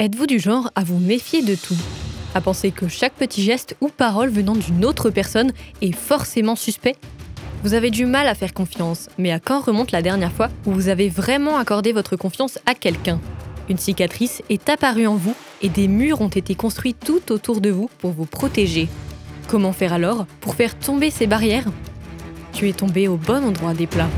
Êtes-vous du genre à vous méfier de tout? À penser que chaque petit geste ou parole venant d'une autre personne est forcément suspect? Vous avez du mal à faire confiance, mais à quand remonte la dernière fois où vous avez vraiment accordé votre confiance à quelqu'un? Une cicatrice est apparue en vous et des murs ont été construits tout autour de vous pour vous protéger. Comment faire alors pour faire tomber ces barrières? Tu es tombé au bon endroit des plats.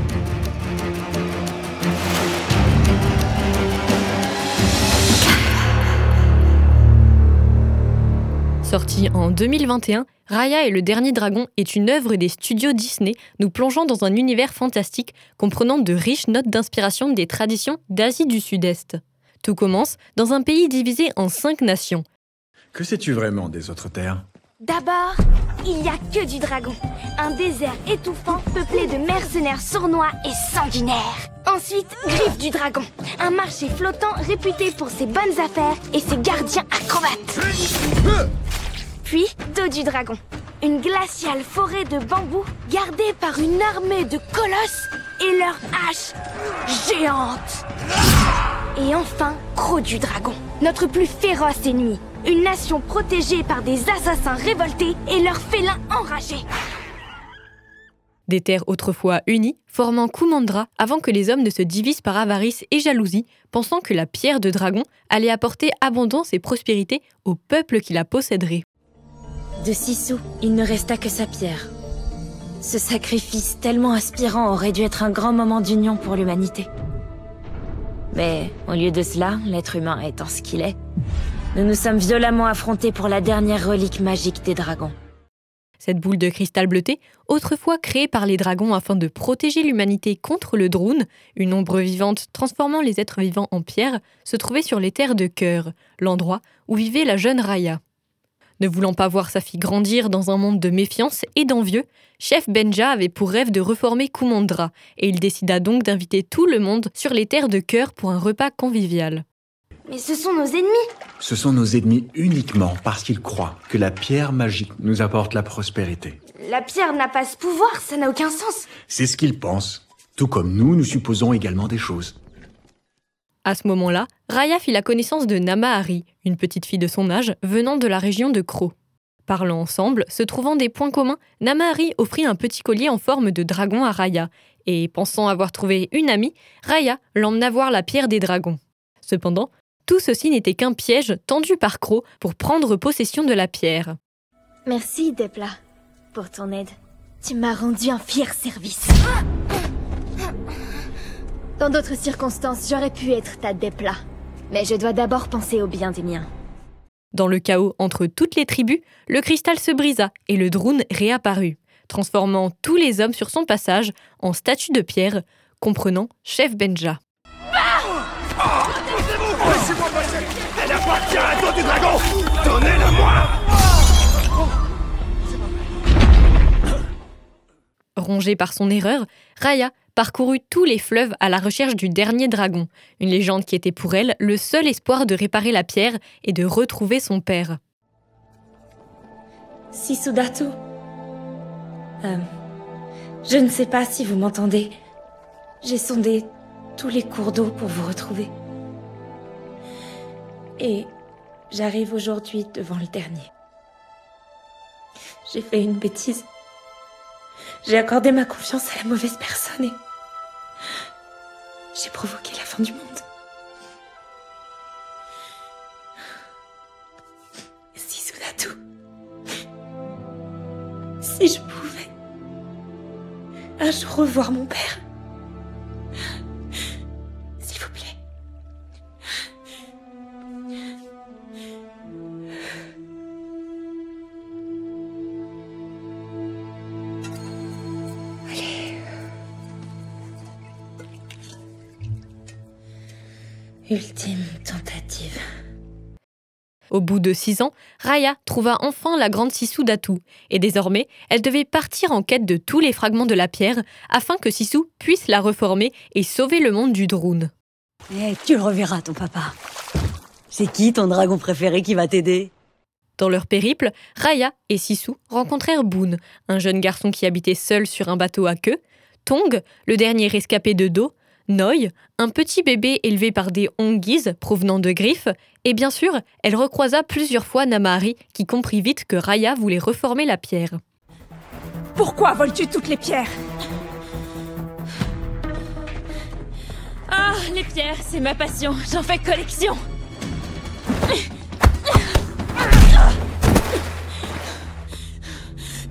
Sorti en 2021, Raya et le Dernier Dragon est une œuvre des studios Disney, nous plongeant dans un univers fantastique comprenant de riches notes d'inspiration des traditions d'Asie du Sud-Est. Tout commence dans un pays divisé en cinq nations. Que sais-tu vraiment des autres terres? D'abord, il n'y a que du dragon. Un désert étouffant peuplé de mercenaires sournois et sanguinaires. Ensuite, Griffe du Dragon. Un marché flottant réputé pour ses bonnes affaires et ses gardiens acrobates. Puis, Dos du Dragon. Une glaciale forêt de bambous gardée par une armée de colosses et leurs haches géantes. Et enfin, Croc du Dragon. Notre plus féroce ennemi. Une nation protégée par des assassins révoltés et leurs félins enragés. Des terres autrefois unies, formant Kumandra avant que les hommes ne se divisent par avarice et jalousie, pensant que la pierre de dragon allait apporter abondance et prospérité au peuple qui la posséderait. De Sisu, il ne resta que sa pierre. Ce sacrifice tellement aspirant aurait dû être un grand moment d'union pour l'humanité. Mais au lieu de cela, l'être humain étant ce qu'il est, nous nous sommes violemment affrontés pour la dernière relique magique des dragons. Cette boule de cristal bleuté, autrefois créée par les dragons afin de protéger l'humanité contre le drone, une ombre vivante transformant les êtres vivants en pierre, se trouvait sur les terres de cœur, l'endroit où vivait la jeune Raya. Ne voulant pas voir sa fille grandir dans un monde de méfiance et d'envieux, Chef Benja avait pour rêve de reformer Kumandra, et il décida donc d'inviter tout le monde sur les terres de cœur pour un repas convivial. Mais ce sont nos ennemis Ce sont nos ennemis uniquement parce qu'ils croient que la pierre magique nous apporte la prospérité. La pierre n'a pas ce pouvoir, ça n'a aucun sens. C'est ce qu'ils pensent. Tout comme nous, nous supposons également des choses. À ce moment-là, Raya fit la connaissance de Namahari, une petite fille de son âge venant de la région de Kro. Parlant ensemble, se trouvant des points communs, Namahari offrit un petit collier en forme de dragon à Raya, et pensant avoir trouvé une amie, Raya l'emmena voir la pierre des dragons. Cependant, tout ceci n'était qu'un piège tendu par Kro pour prendre possession de la pierre. Merci, Depla, pour ton aide. Tu m'as rendu un fier service. Dans d'autres circonstances, j'aurais pu être ta Depla. Mais je dois d'abord penser au bien des miens. Dans le chaos entre toutes les tribus, le cristal se brisa et le drone réapparut, transformant tous les hommes sur son passage en statues de pierre, comprenant Chef Benja. Rongée par son erreur, Raya parcourut tous les fleuves à la recherche du dernier dragon, une légende qui était pour elle le seul espoir de réparer la pierre et de retrouver son père. Sisudatu. Euh, je ne sais pas si vous m'entendez. J'ai sondé tous les cours d'eau pour vous retrouver. Et j'arrive aujourd'hui devant le dernier. J'ai fait une bêtise. J'ai accordé ma confiance à la mauvaise personne et j'ai provoqué la fin du monde. Si Sudatu, si je pouvais un jour revoir mon père, Ultime tentative. Au bout de six ans, Raya trouva enfin la grande Sisu d'Atu, et désormais, elle devait partir en quête de tous les fragments de la pierre afin que Sisu puisse la reformer et sauver le monde du drone. Eh, tu le reverras, ton papa. C'est qui ton dragon préféré qui va t'aider? Dans leur périple, Raya et Sisu rencontrèrent Boone, un jeune garçon qui habitait seul sur un bateau à queue, Tong, le dernier rescapé de Do, Noi, un petit bébé élevé par des Ongis provenant de griffes, et bien sûr, elle recroisa plusieurs fois Namahari qui comprit vite que Raya voulait reformer la pierre. Pourquoi voles-tu toutes les pierres? Ah, les pierres, c'est ma passion, j'en fais collection.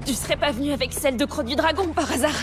Tu serais pas venu avec celle de Croc du Dragon par hasard?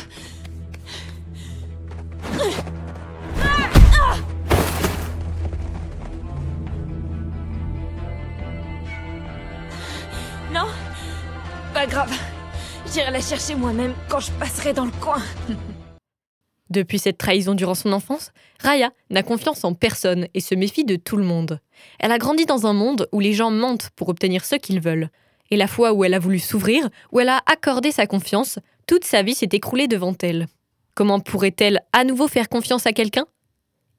La chercher moi-même quand je passerai dans le coin. Depuis cette trahison durant son enfance, Raya n'a confiance en personne et se méfie de tout le monde. Elle a grandi dans un monde où les gens mentent pour obtenir ce qu'ils veulent. Et la fois où elle a voulu s'ouvrir, où elle a accordé sa confiance, toute sa vie s'est écroulée devant elle. Comment pourrait-elle à nouveau faire confiance à quelqu'un?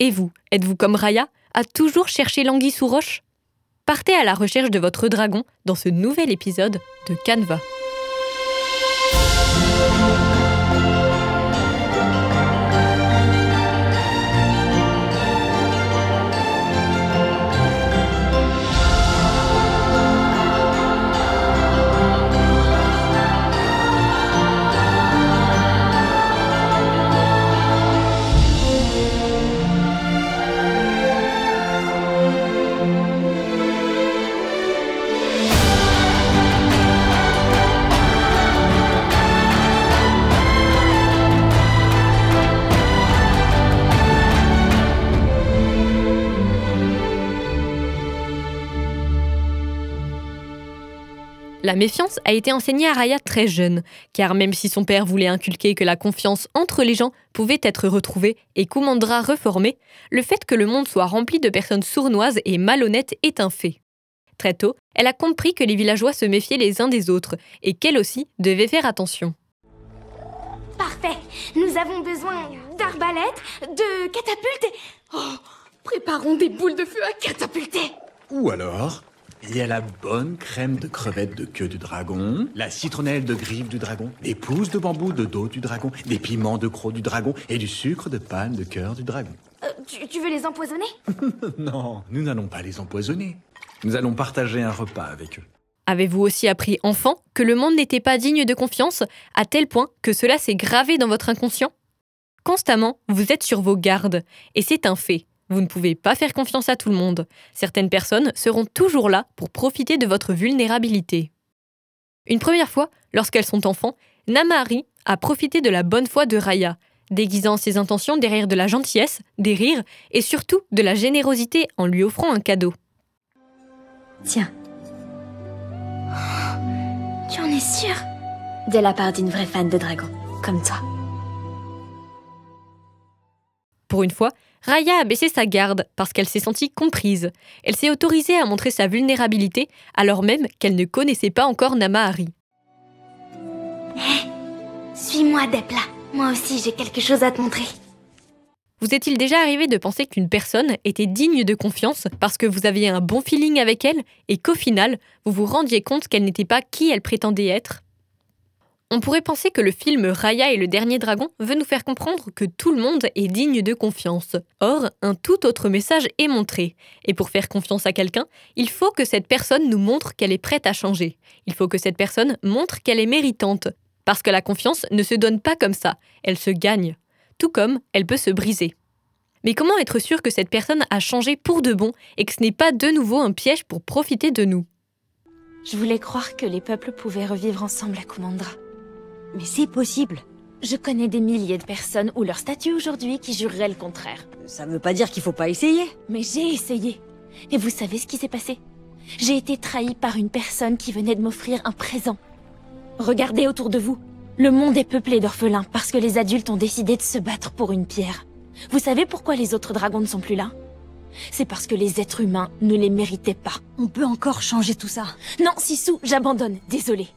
Et vous, êtes-vous comme Raya, à toujours chercher l'anguille sous roche? Partez à la recherche de votre dragon dans ce nouvel épisode de Canva. La méfiance a été enseignée à Raya très jeune, car même si son père voulait inculquer que la confiance entre les gens pouvait être retrouvée et Kumandra reformée, le fait que le monde soit rempli de personnes sournoises et malhonnêtes est un fait. Très tôt, elle a compris que les villageois se méfiaient les uns des autres et qu'elle aussi devait faire attention. Parfait. Nous avons besoin d'arbalètes, de catapultes et... Oh Préparons des boules de feu à catapulter Ou alors, il y a la bonne crème de crevettes de queue du dragon, la citronnelle de griffe du dragon, des pousses de bambou de dos du dragon, des piments de croc du dragon et du sucre de panne de cœur du dragon. Euh, tu, tu veux les empoisonner? Non, nous n'allons pas les empoisonner. Nous allons partager un repas avec eux. Avez-vous aussi appris enfant que le monde n'était pas digne de confiance, à tel point que cela s'est gravé dans votre inconscient? Constamment, vous êtes sur vos gardes, et c'est un fait. Vous ne pouvez pas faire confiance à tout le monde. Certaines personnes seront toujours là pour profiter de votre vulnérabilité. Une première fois, lorsqu'elles sont enfants, Namahari a profité de la bonne foi de Raya, déguisant ses intentions derrière de la gentillesse, des rires et surtout de la générosité en lui offrant un cadeau. Tiens, Tu en es sûr? De la part d'une vraie fan de dragon, comme toi. Pour une fois, Raya a baissé sa garde parce qu'elle s'est sentie comprise. Elle s'est autorisée à montrer sa vulnérabilité alors même qu'elle ne connaissait pas encore Namahari. Suis-moi, Depla. Moi aussi, j'ai quelque chose à te montrer. Vous est-il déjà arrivé de penser qu'une personne était digne de confiance parce que vous aviez un bon feeling avec elle et qu'au final, vous vous rendiez compte qu'elle n'était pas qui elle prétendait être? On pourrait penser que le film Raya et le dernier dragon veut nous faire comprendre que tout le monde est digne de confiance. Or, un tout autre message est montré. Et pour faire confiance à quelqu'un, il faut que cette personne nous montre qu'elle est prête à changer. Il faut que cette personne montre qu'elle est méritante. Parce que la confiance ne se donne pas comme ça, elle se gagne tout comme elle peut se briser. Mais comment être sûr que cette personne a changé pour de bon et que ce n'est pas de nouveau un piège pour profiter de nous? Je voulais croire que les peuples pouvaient revivre ensemble à Kumandra. Mais c'est possible. Je connais des milliers de personnes ou leur statut aujourd'hui qui jureraient le contraire. Ça veut pas dire qu'il faut pas essayer. Mais j'ai essayé. Et vous savez ce qui s'est passé? J'ai été trahie par une personne qui venait de m'offrir un présent. Regardez autour de vous. Le monde est peuplé d'orphelins parce que les adultes ont décidé de se battre pour une pierre. Vous savez pourquoi les autres dragons ne sont plus là? C'est parce que les êtres humains ne les méritaient pas. On peut encore changer tout ça. Non, Sissou, j'abandonne, désolé.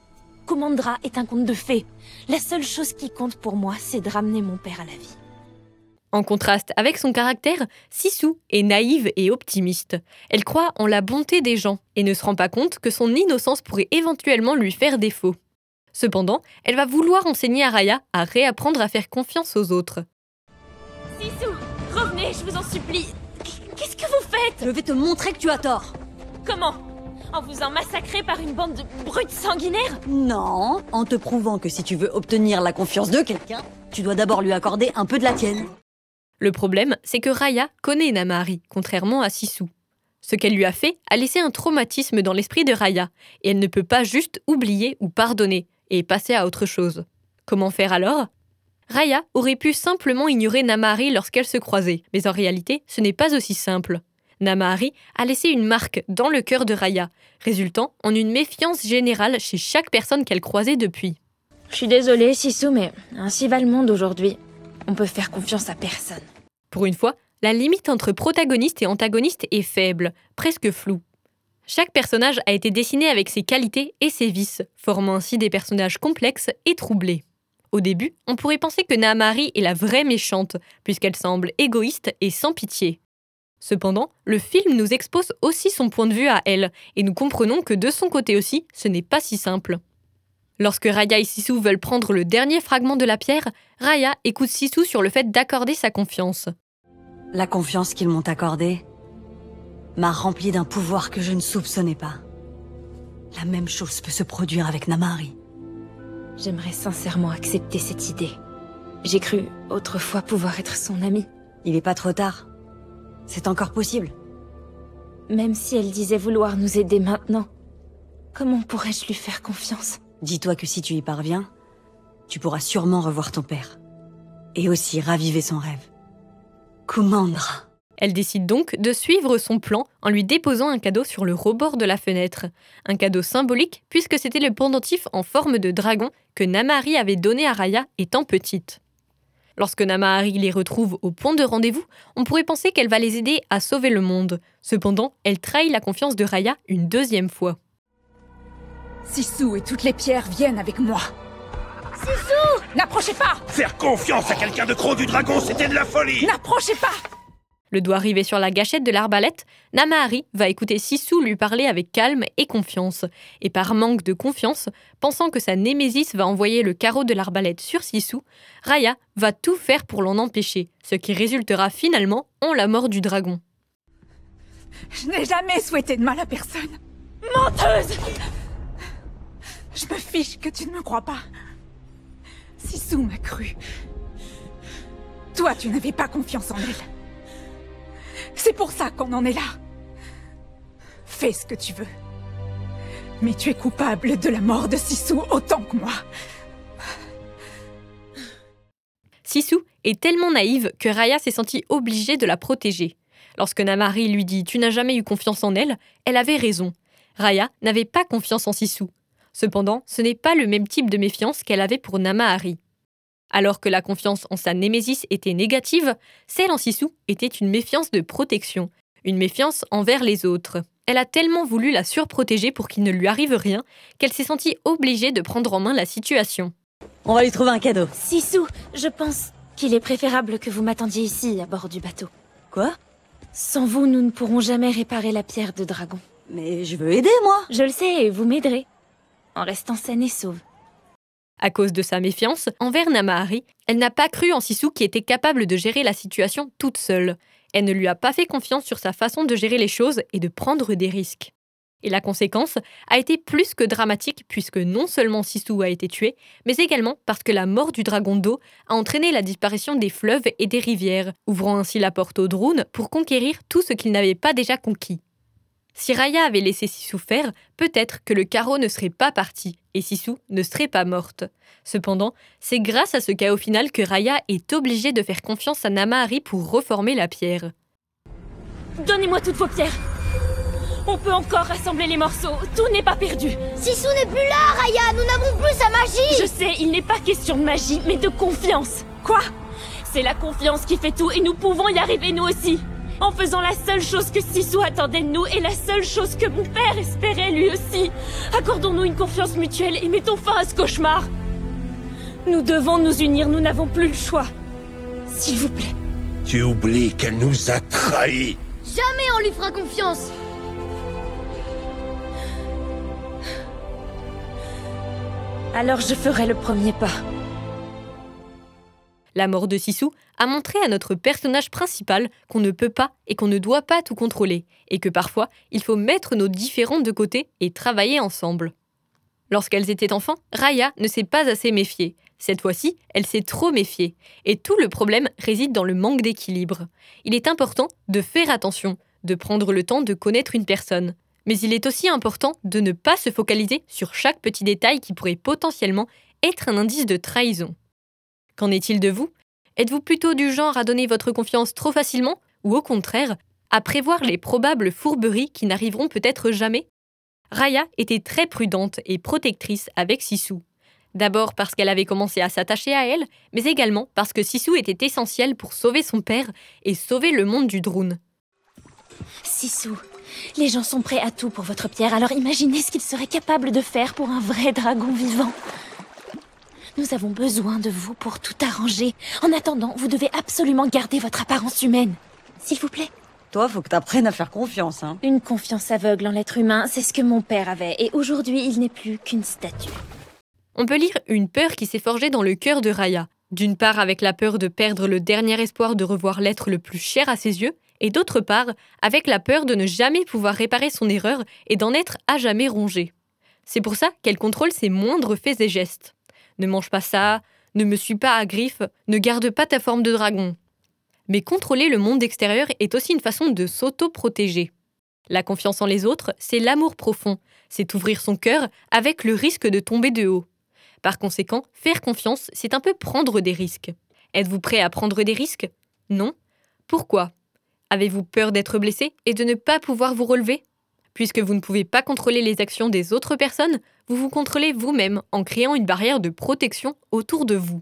Kumandra est un conte de fées. La seule chose qui compte pour moi, c'est de ramener mon père à la vie. En contraste avec son caractère, Sissou est naïve et optimiste. Elle croit en la bonté des gens et ne se rend pas compte que son innocence pourrait éventuellement lui faire défaut. Cependant, elle va vouloir enseigner à Raya à réapprendre à faire confiance aux autres. Sissou, Arrêtez, je vous en supplie Qu'est-ce que vous faites? Je vais te montrer que tu as tort. Comment? En vous en massacré par une bande de brutes sanguinaires? Non, en te prouvant que si tu veux obtenir la confiance de quelqu'un, tu dois d'abord lui accorder un peu de la tienne. Le problème, c'est que Raya connaît Namahari, contrairement à Sisu. Ce qu'elle lui a fait a laissé un traumatisme dans l'esprit de Raya, et elle ne peut pas juste oublier ou pardonner et passer à autre chose. Comment faire alors? Raya aurait pu simplement ignorer Namahari lorsqu'elle se croisait, mais en réalité, ce n'est pas aussi simple. Namahari a laissé une marque dans le cœur de Raya, résultant en une méfiance générale chez chaque personne qu'elle croisait depuis. Je suis désolée, Sisu, mais ainsi va le monde aujourd'hui. On peut faire confiance à personne. Pour une fois, la limite entre protagoniste et antagoniste est faible, presque floue. Chaque personnage a été dessiné avec ses qualités et ses vices, formant ainsi des personnages complexes et troublés. Au début, on pourrait penser que Nahamari est la vraie méchante, puisqu'elle semble égoïste et sans pitié. Cependant, le film nous expose aussi son point de vue à elle, et nous comprenons que de son côté aussi, ce n'est pas si simple. Lorsque Raya et Sisu veulent prendre le dernier fragment de la pierre, Raya écoute Sisu sur le fait d'accorder sa confiance. La confiance qu'ils m'ont accordée m'a rempli d'un pouvoir que je ne soupçonnais pas. La même chose peut se produire avec Namari. J'aimerais sincèrement accepter cette idée. J'ai cru autrefois pouvoir être son amie. Il est pas trop tard. C'est encore possible. Même si elle disait vouloir nous aider maintenant, comment pourrais-je lui faire confiance? Dis-toi que si tu y parviens, tu pourras sûrement revoir ton père. Et aussi raviver son rêve. Kumandra. Elle décide donc de suivre son plan en lui déposant un cadeau sur le rebord de la fenêtre. Un cadeau symbolique puisque c'était le pendentif en forme de dragon que Namahari avait donné à Raya étant petite. Lorsque Namahari les retrouve au point de rendez-vous, on pourrait penser qu'elle va les aider à sauver le monde. Cependant, elle trahit la confiance de Raya une deuxième fois. Sisu et toutes les pierres viennent avec moi. Sisu N'approchez pas Faire confiance à quelqu'un de gros du dragon, c'était de la folie N'approchez pas Le doigt arrivé sur la gâchette de l'arbalète, Namahari va écouter Sisu lui parler avec calme et confiance. Et par manque de confiance, pensant que sa némésis va envoyer le carreau de l'arbalète sur Sisu, Raya va tout faire pour l'en empêcher, ce qui résultera finalement en la mort du dragon. Je n'ai jamais souhaité de mal à personne. Menteuse Je me fiche que tu ne me crois pas. Sisu m'a cru. Toi, tu n'avais pas confiance en elle. C'est pour ça qu'on en est là. Fais ce que tu veux. Mais tu es coupable de la mort de Sisu autant que moi. Sisu est tellement naïve que Raya s'est sentie obligée de la protéger. Lorsque Namari lui dit Tu n'as jamais eu confiance en elle, elle avait raison. Raya n'avait pas confiance en Sisu. Cependant, ce n'est pas le même type de méfiance qu'elle avait pour Namahari. Alors que la confiance en sa némésis était négative, celle en Sisu était une méfiance de protection, une méfiance envers les autres. Elle a tellement voulu la surprotéger pour qu'il ne lui arrive rien qu'elle s'est sentie obligée de prendre en main la situation. On va lui trouver un cadeau. Sisu, je pense qu'il est préférable que vous m'attendiez ici, à bord du bateau. Quoi? Sans vous, nous ne pourrons jamais réparer la pierre de dragon. Mais je veux aider, moi Je le sais, et vous m'aiderez. En restant saine et sauve. À cause de sa méfiance envers Namahari, elle n'a pas cru en Sisu qui était capable de gérer la situation toute seule. Elle ne lui a pas fait confiance sur sa façon de gérer les choses et de prendre des risques. Et la conséquence a été plus que dramatique puisque non seulement Sisu a été tué, mais également parce que la mort du dragon d'eau a entraîné la disparition des fleuves et des rivières, ouvrant ainsi la porte aux drones pour conquérir tout ce qu'ils n'avaient pas déjà conquis. Si Raya avait laissé Sisu faire, peut-être que le carreau ne serait pas parti et Sisu ne serait pas morte. Cependant, c'est grâce à ce chaos final que Raya est obligée de faire confiance à Namahari pour reformer la pierre. Donnez-moi toutes vos pierres. On peut encore rassembler les morceaux, tout n'est pas perdu. Sisu n'est plus là, Raya. Nous n'avons plus sa magie. Je sais, il n'est pas question de magie, mais de confiance. Quoi? C'est la confiance qui fait tout et nous pouvons y arriver nous aussi en faisant la seule chose que Sisu attendait de nous et la seule chose que mon père espérait lui aussi. Accordons-nous une confiance mutuelle et mettons fin à ce cauchemar. Nous devons nous unir, nous n'avons plus le choix. S'il vous plaît. Tu oublies qu'elle nous a trahis Jamais on lui fera confiance Alors je ferai le premier pas. La mort de Sissou a montré à notre personnage principal qu'on ne peut pas et qu'on ne doit pas tout contrôler, et que parfois il faut mettre nos différends de côté et travailler ensemble. Lorsqu'elles étaient enfants, Raya ne s'est pas assez méfiée. Cette fois-ci, elle s'est trop méfiée. Et tout le problème réside dans le manque d'équilibre. Il est important de faire attention, de prendre le temps de connaître une personne. Mais il est aussi important de ne pas se focaliser sur chaque petit détail qui pourrait potentiellement être un indice de trahison. Qu'en est-il de vous? Êtes-vous plutôt du genre à donner votre confiance trop facilement ou au contraire, à prévoir les probables fourberies qui n'arriveront peut-être jamais? Raya était très prudente et protectrice avec Sissou. D'abord parce qu'elle avait commencé à s'attacher à elle, mais également parce que Sissou était essentiel pour sauver son père et sauver le monde du drone. Sissou, les gens sont prêts à tout pour votre pierre, alors imaginez ce qu'ils seraient capables de faire pour un vrai dragon vivant. Nous avons besoin de vous pour tout arranger. En attendant, vous devez absolument garder votre apparence humaine. S'il vous plaît. Toi, faut que t'apprennes à faire confiance, hein. Une confiance aveugle en l'être humain, c'est ce que mon père avait, et aujourd'hui il n'est plus qu'une statue. On peut lire une peur qui s'est forgée dans le cœur de Raya. D'une part avec la peur de perdre le dernier espoir de revoir l'être le plus cher à ses yeux, et d'autre part avec la peur de ne jamais pouvoir réparer son erreur et d'en être à jamais rongée. C'est pour ça qu'elle contrôle ses moindres faits et gestes. Ne mange pas ça, ne me suis pas à griffe, ne garde pas ta forme de dragon. Mais contrôler le monde extérieur est aussi une façon de s'auto-protéger. La confiance en les autres, c'est l'amour profond, c'est ouvrir son cœur avec le risque de tomber de haut. Par conséquent, faire confiance, c'est un peu prendre des risques. Êtes-vous prêt à prendre des risques? Non? Pourquoi? Avez-vous peur d'être blessé et de ne pas pouvoir vous relever? Puisque vous ne pouvez pas contrôler les actions des autres personnes, vous vous contrôlez vous-même en créant une barrière de protection autour de vous.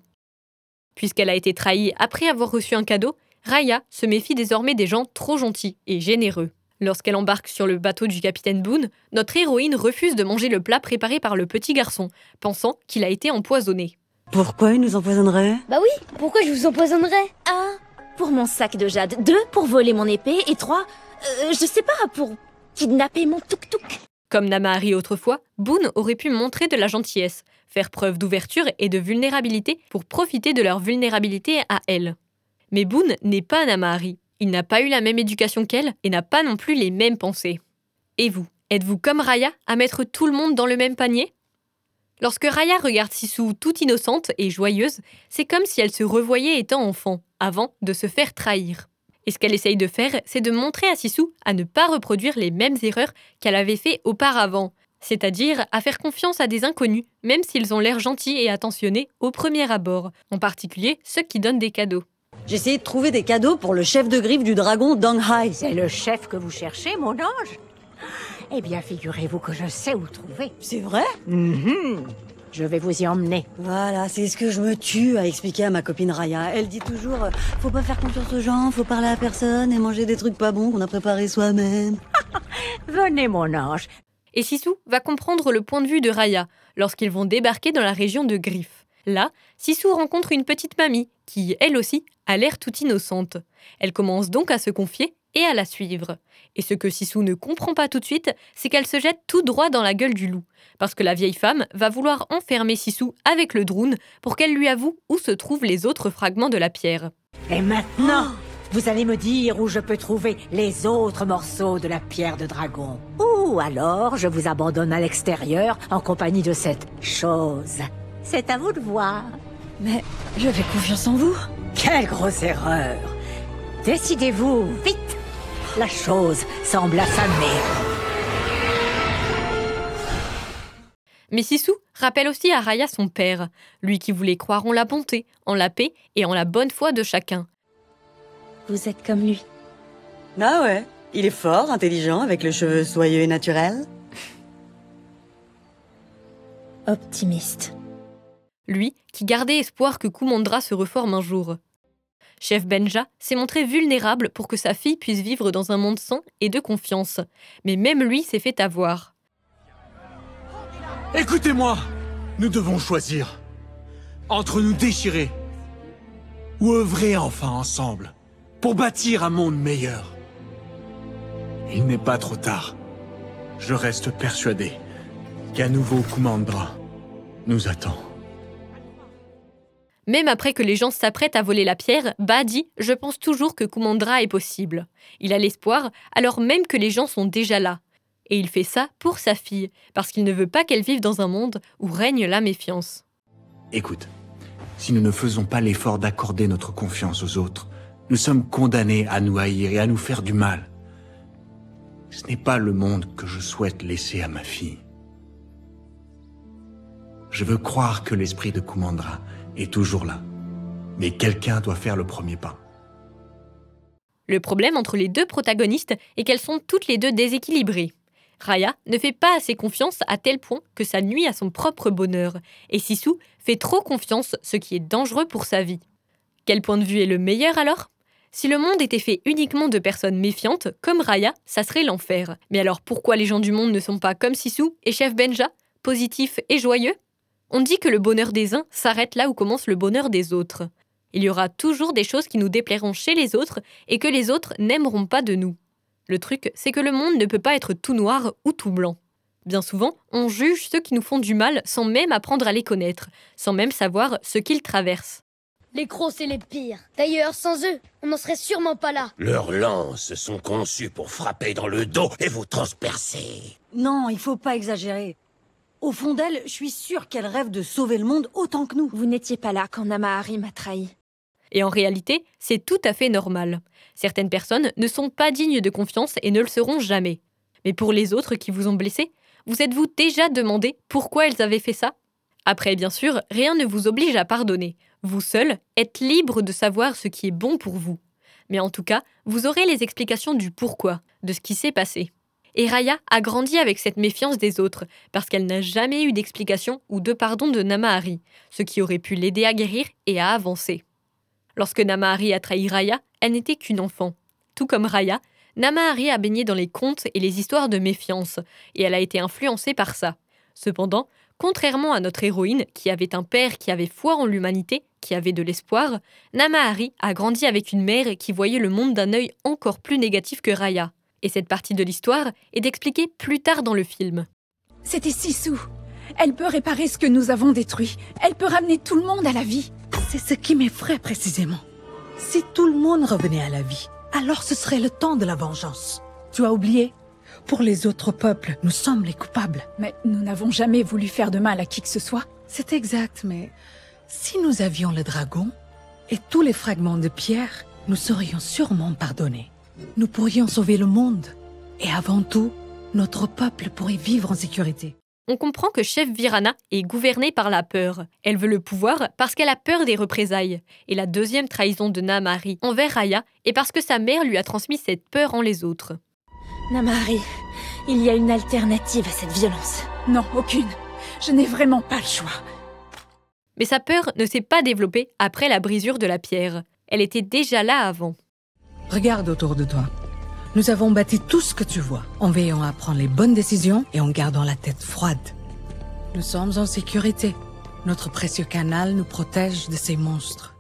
Puisqu'elle a été trahie après avoir reçu un cadeau, Raya se méfie désormais des gens trop gentils et généreux. Lorsqu'elle embarque sur le bateau du capitaine Boone, notre héroïne refuse de manger le plat préparé par le petit garçon, pensant qu'il a été empoisonné. Pourquoi il nous empoisonnerait? Bah oui, pourquoi je vous empoisonnerais? Un, pour mon sac de jade. Deux, pour voler mon épée. Et trois, euh, je sais pas, pour kidnapper mon tuk-tuk. Comme Namahari autrefois, Boone aurait pu montrer de la gentillesse, faire preuve d'ouverture et de vulnérabilité pour profiter de leur vulnérabilité à elle. Mais Boone n'est pas Namahari. Il n'a pas eu la même éducation qu'elle et n'a pas non plus les mêmes pensées. Et vous, êtes-vous comme Raya à mettre tout le monde dans le même panier? Lorsque Raya regarde Sissou toute innocente et joyeuse, c'est comme si elle se revoyait étant enfant, avant de se faire trahir. Et ce qu'elle essaye de faire, c'est de montrer à Sissou à ne pas reproduire les mêmes erreurs qu'elle avait fait auparavant, c'est-à-dire à faire confiance à des inconnus, même s'ils ont l'air gentils et attentionnés au premier abord, en particulier ceux qui donnent des cadeaux. J'ai essayé de trouver des cadeaux pour le chef de griffe du dragon Dong Hai. C'est le chef que vous cherchez, mon ange? Eh bien, figurez-vous que je sais où trouver. C'est vrai? Mhm. Je vais vous y emmener. Voilà, c'est ce que je me tue à expliquer à ma copine Raya. Elle dit toujours euh, faut pas faire confiance aux gens, faut parler à personne et manger des trucs pas bons qu'on a préparés soi-même. Venez, mon ange. Et Sissou va comprendre le point de vue de Raya lorsqu'ils vont débarquer dans la région de Griff. Là, Sissou rencontre une petite mamie qui, elle aussi, a l'air toute innocente. Elle commence donc à se confier et à la suivre. Et ce que Sissou ne comprend pas tout de suite, c'est qu'elle se jette tout droit dans la gueule du loup, parce que la vieille femme va vouloir enfermer Sissou avec le drone pour qu'elle lui avoue où se trouvent les autres fragments de la pierre. Et maintenant, vous allez me dire où je peux trouver les autres morceaux de la pierre de dragon. Ou alors, je vous abandonne à l'extérieur en compagnie de cette chose. C'est à vous de voir. Mais j'avais confiance en vous. Quelle grosse erreur Décidez-vous, vite La chose semble affamée. Mais Sissou rappelle aussi à Raya son père, lui qui voulait croire en la bonté, en la paix et en la bonne foi de chacun. Vous êtes comme lui. Ah ouais, il est fort, intelligent, avec le cheveu soyeux et naturel. Optimiste. Lui qui gardait espoir que Kumandra se reforme un jour. Chef Benja s'est montré vulnérable pour que sa fille puisse vivre dans un monde sain et de confiance. Mais même lui s'est fait avoir. Écoutez-moi Nous devons choisir entre nous déchirer ou œuvrer enfin ensemble pour bâtir un monde meilleur. Il n'est pas trop tard. Je reste persuadé qu'un nouveau Kumandra nous attend. Même après que les gens s'apprêtent à voler la pierre, Ba dit Je pense toujours que Kumandra est possible. Il a l'espoir, alors même que les gens sont déjà là. Et il fait ça pour sa fille, parce qu'il ne veut pas qu'elle vive dans un monde où règne la méfiance. Écoute, si nous ne faisons pas l'effort d'accorder notre confiance aux autres, nous sommes condamnés à nous haïr et à nous faire du mal. Ce n'est pas le monde que je souhaite laisser à ma fille. Je veux croire que l'esprit de Kumandra est toujours là. Mais quelqu'un doit faire le premier pas. Le problème entre les deux protagonistes est qu'elles sont toutes les deux déséquilibrées. Raya ne fait pas assez confiance à tel point que ça nuit à son propre bonheur, et Sisu fait trop confiance, ce qui est dangereux pour sa vie. Quel point de vue est le meilleur alors? Si le monde était fait uniquement de personnes méfiantes, comme Raya, ça serait l'enfer. Mais alors pourquoi les gens du monde ne sont pas comme Sisu et Chef Benja, positifs et joyeux? On dit que le bonheur des uns s'arrête là où commence le bonheur des autres. Il y aura toujours des choses qui nous déplairont chez les autres et que les autres n'aimeront pas de nous. Le truc, c'est que le monde ne peut pas être tout noir ou tout blanc. Bien souvent, on juge ceux qui nous font du mal sans même apprendre à les connaître, sans même savoir ce qu'ils traversent. Les crocs, c'est les pires. D'ailleurs, sans eux, on n'en serait sûrement pas là. Leurs lances sont conçues pour frapper dans le dos et vous transpercer. Non, il faut pas exagérer. Au fond d'elle, je suis sûre qu'elle rêve de sauver le monde autant que nous. Vous n'étiez pas là quand Namahari m'a trahi. Et en réalité, c'est tout à fait normal. Certaines personnes ne sont pas dignes de confiance et ne le seront jamais. Mais pour les autres qui vous ont blessé, vous êtes-vous déjà demandé pourquoi elles avaient fait ça? Après, bien sûr, rien ne vous oblige à pardonner. Vous seul êtes libre de savoir ce qui est bon pour vous. Mais en tout cas, vous aurez les explications du pourquoi, de ce qui s'est passé. Et Raya a grandi avec cette méfiance des autres, parce qu'elle n'a jamais eu d'explication ou de pardon de Namahari, ce qui aurait pu l'aider à guérir et à avancer. Lorsque Namahari a trahi Raya, elle n'était qu'une enfant. Tout comme Raya, Namahari a baigné dans les contes et les histoires de méfiance, et elle a été influencée par ça. Cependant, contrairement à notre héroïne, qui avait un père qui avait foi en l'humanité, qui avait de l'espoir, Namahari a grandi avec une mère qui voyait le monde d'un œil encore plus négatif que Raya. Et cette partie de l'histoire est expliquée plus tard dans le film. C'était Sisu. Elle peut réparer ce que nous avons détruit. Elle peut ramener tout le monde à la vie. C'est ce qui m'effraie précisément. Si tout le monde revenait à la vie, alors ce serait le temps de la vengeance. Tu as oublié? Pour les autres peuples, nous sommes les coupables. Mais nous n'avons jamais voulu faire de mal à qui que ce soit. C'est exact, mais si nous avions le dragon et tous les fragments de pierre, nous serions sûrement pardonnés. Nous pourrions sauver le monde. Et avant tout, notre peuple pourrait vivre en sécurité on comprend que Chef Virana est gouvernée par la peur. Elle veut le pouvoir parce qu'elle a peur des représailles. Et la deuxième trahison de Namari envers Raya est parce que sa mère lui a transmis cette peur en les autres. Namari, il y a une alternative à cette violence. Non, aucune. Je n'ai vraiment pas le choix. Mais sa peur ne s'est pas développée après la brisure de la pierre. Elle était déjà là avant. Regarde autour de toi. Nous avons bâti tout ce que tu vois, en veillant à prendre les bonnes décisions et en gardant la tête froide. Nous sommes en sécurité. Notre précieux canal nous protège de ces monstres.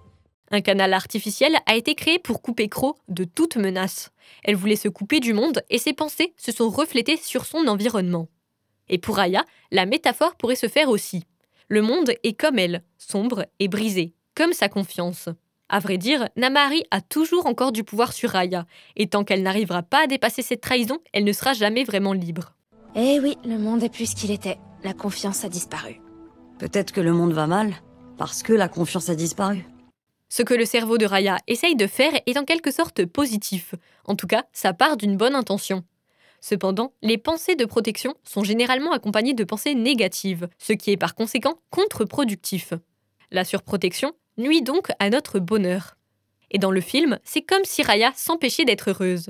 Un canal artificiel a été créé pour couper Croc de toute menace. Elle voulait se couper du monde et ses pensées se sont reflétées sur son environnement. Et pour Aya, la métaphore pourrait se faire aussi. Le monde est comme elle, sombre et brisé, comme sa confiance. À vrai dire, Namahari a toujours encore du pouvoir sur Raya, et tant qu'elle n'arrivera pas à dépasser cette trahison, elle ne sera jamais vraiment libre. Eh oui, le monde est plus ce qu'il était. La confiance a disparu. Peut-être que le monde va mal, parce que la confiance a disparu. Ce que le cerveau de Raya essaye de faire est en quelque sorte positif. En tout cas, ça part d'une bonne intention. Cependant, les pensées de protection sont généralement accompagnées de pensées négatives, ce qui est par conséquent contre-productif. La surprotection nuit donc à notre bonheur. Et dans le film, c'est comme si Raya s'empêchait d'être heureuse.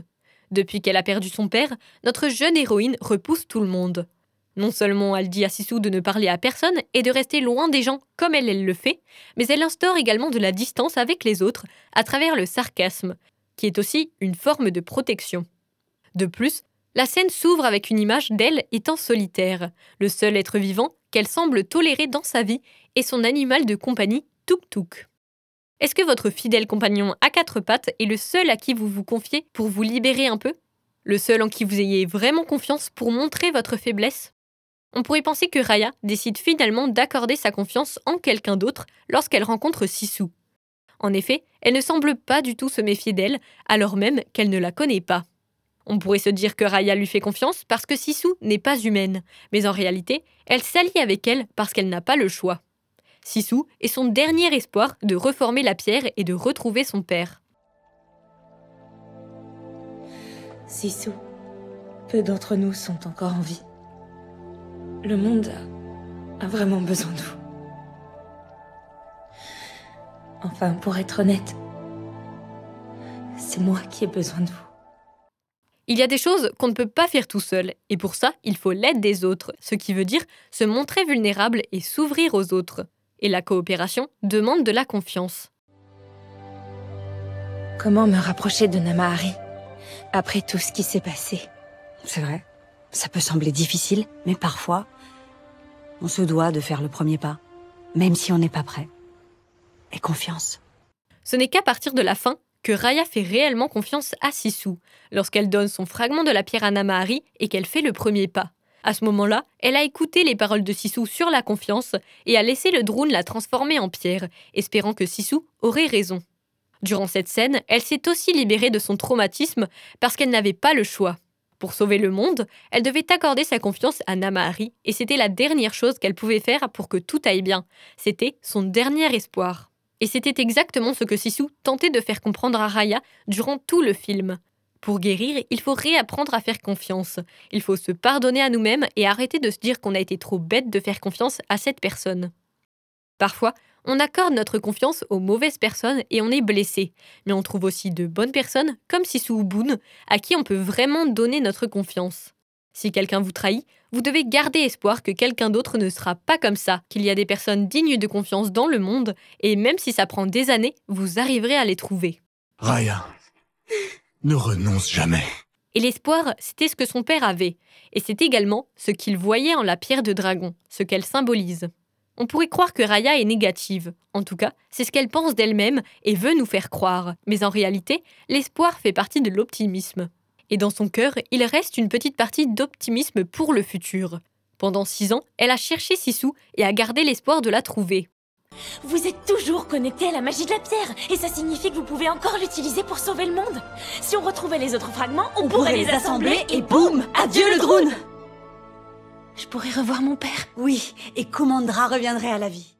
Depuis qu'elle a perdu son père, notre jeune héroïne repousse tout le monde. Non seulement elle dit à Sisu de ne parler à personne et de rester loin des gens comme elle, elle le fait, mais elle instaure également de la distance avec les autres à travers le sarcasme, qui est aussi une forme de protection. De plus, la scène s'ouvre avec une image d'elle étant solitaire. Le seul être vivant qu'elle semble tolérer dans sa vie est son animal de compagnie Est-ce que votre fidèle compagnon à quatre pattes est le seul à qui vous vous confiez pour vous libérer un peu? Le seul en qui vous ayez vraiment confiance pour montrer votre faiblesse? On pourrait penser que Raya décide finalement d'accorder sa confiance en quelqu'un d'autre lorsqu'elle rencontre Sisu. En effet, elle ne semble pas du tout se méfier d'elle, alors même qu'elle ne la connaît pas. On pourrait se dire que Raya lui fait confiance parce que Sisu n'est pas humaine, mais en réalité, elle s'allie avec elle parce qu'elle n'a pas le choix. Sisu est son dernier espoir de reformer la pierre et de retrouver son père. Sisu, peu d'entre nous sont encore en vie. Le monde a vraiment besoin de vous. Enfin, pour être honnête, c'est moi qui ai besoin de vous. Il y a des choses qu'on ne peut pas faire tout seul, et pour ça, il faut l'aide des autres, ce qui veut dire se montrer vulnérable et s'ouvrir aux autres. Et la coopération demande de la confiance. Comment me rapprocher de Namahari après tout ce qui s'est passé? C'est vrai. Ça peut sembler difficile, mais parfois, on se doit de faire le premier pas, même si on n'est pas prêt. Et confiance. Ce n'est qu'à partir de la fin que Raya fait réellement confiance à Sisu, lorsqu'elle donne son fragment de la pierre à Namahari et qu'elle fait le premier pas. À ce moment-là, elle a écouté les paroles de Sisu sur la confiance et a laissé le drone la transformer en pierre, espérant que Sisu aurait raison. Durant cette scène, elle s'est aussi libérée de son traumatisme parce qu'elle n'avait pas le choix. Pour sauver le monde, elle devait accorder sa confiance à Namahari et c'était la dernière chose qu'elle pouvait faire pour que tout aille bien. C'était son dernier espoir. Et c'était exactement ce que Sisu tentait de faire comprendre à Raya durant tout le film. Pour guérir, il faut réapprendre à faire confiance. Il faut se pardonner à nous-mêmes et arrêter de se dire qu'on a été trop bête de faire confiance à cette personne. Parfois, on accorde notre confiance aux mauvaises personnes et on est blessé. Mais on trouve aussi de bonnes personnes, comme Sisu ou Boone, à qui on peut vraiment donner notre confiance. Si quelqu'un vous trahit, vous devez garder espoir que quelqu'un d'autre ne sera pas comme ça, qu'il y a des personnes dignes de confiance dans le monde, et même si ça prend des années, vous arriverez à les trouver. Raya, ne renonce jamais. Et l'espoir, c'était ce que son père avait, et c'est également ce qu'il voyait en la pierre de dragon, ce qu'elle symbolise. On pourrait croire que Raya est négative. En tout cas, c'est ce qu'elle pense d'elle-même et veut nous faire croire. Mais en réalité, l'espoir fait partie de l'optimisme. Et dans son cœur, il reste une petite partie d'optimisme pour le futur. Pendant six ans, elle a cherché Sisu et a gardé l'espoir de la trouver. Vous êtes toujours connecté à la magie de la pierre, et ça signifie que vous pouvez encore l'utiliser pour sauver le monde. Si on retrouvait les autres fragments, on, pourrait, les assembler et boum Adieu le drone je pourrais revoir mon père. Oui, et Commandra reviendrait à la vie.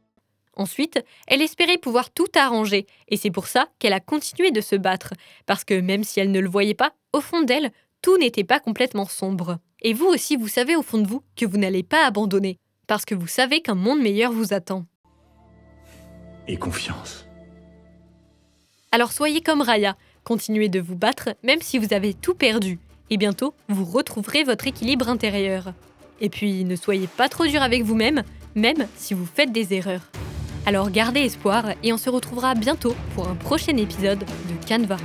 Ensuite, elle espérait pouvoir tout arranger, et c'est pour ça qu'elle a continué de se battre, parce que même si elle ne le voyait pas, au fond d'elle, tout n'était pas complètement sombre. Et vous aussi, vous savez au fond de vous que vous n'allez pas abandonner, parce que vous savez qu'un monde meilleur vous attend. Alors soyez comme Raya, continuez de vous battre même si vous avez tout perdu, et bientôt vous retrouverez votre équilibre intérieur. Et puis ne soyez pas trop dur avec vous-même, même si vous faites des erreurs. Alors gardez espoir et on se retrouvera bientôt pour un prochain épisode de Canva.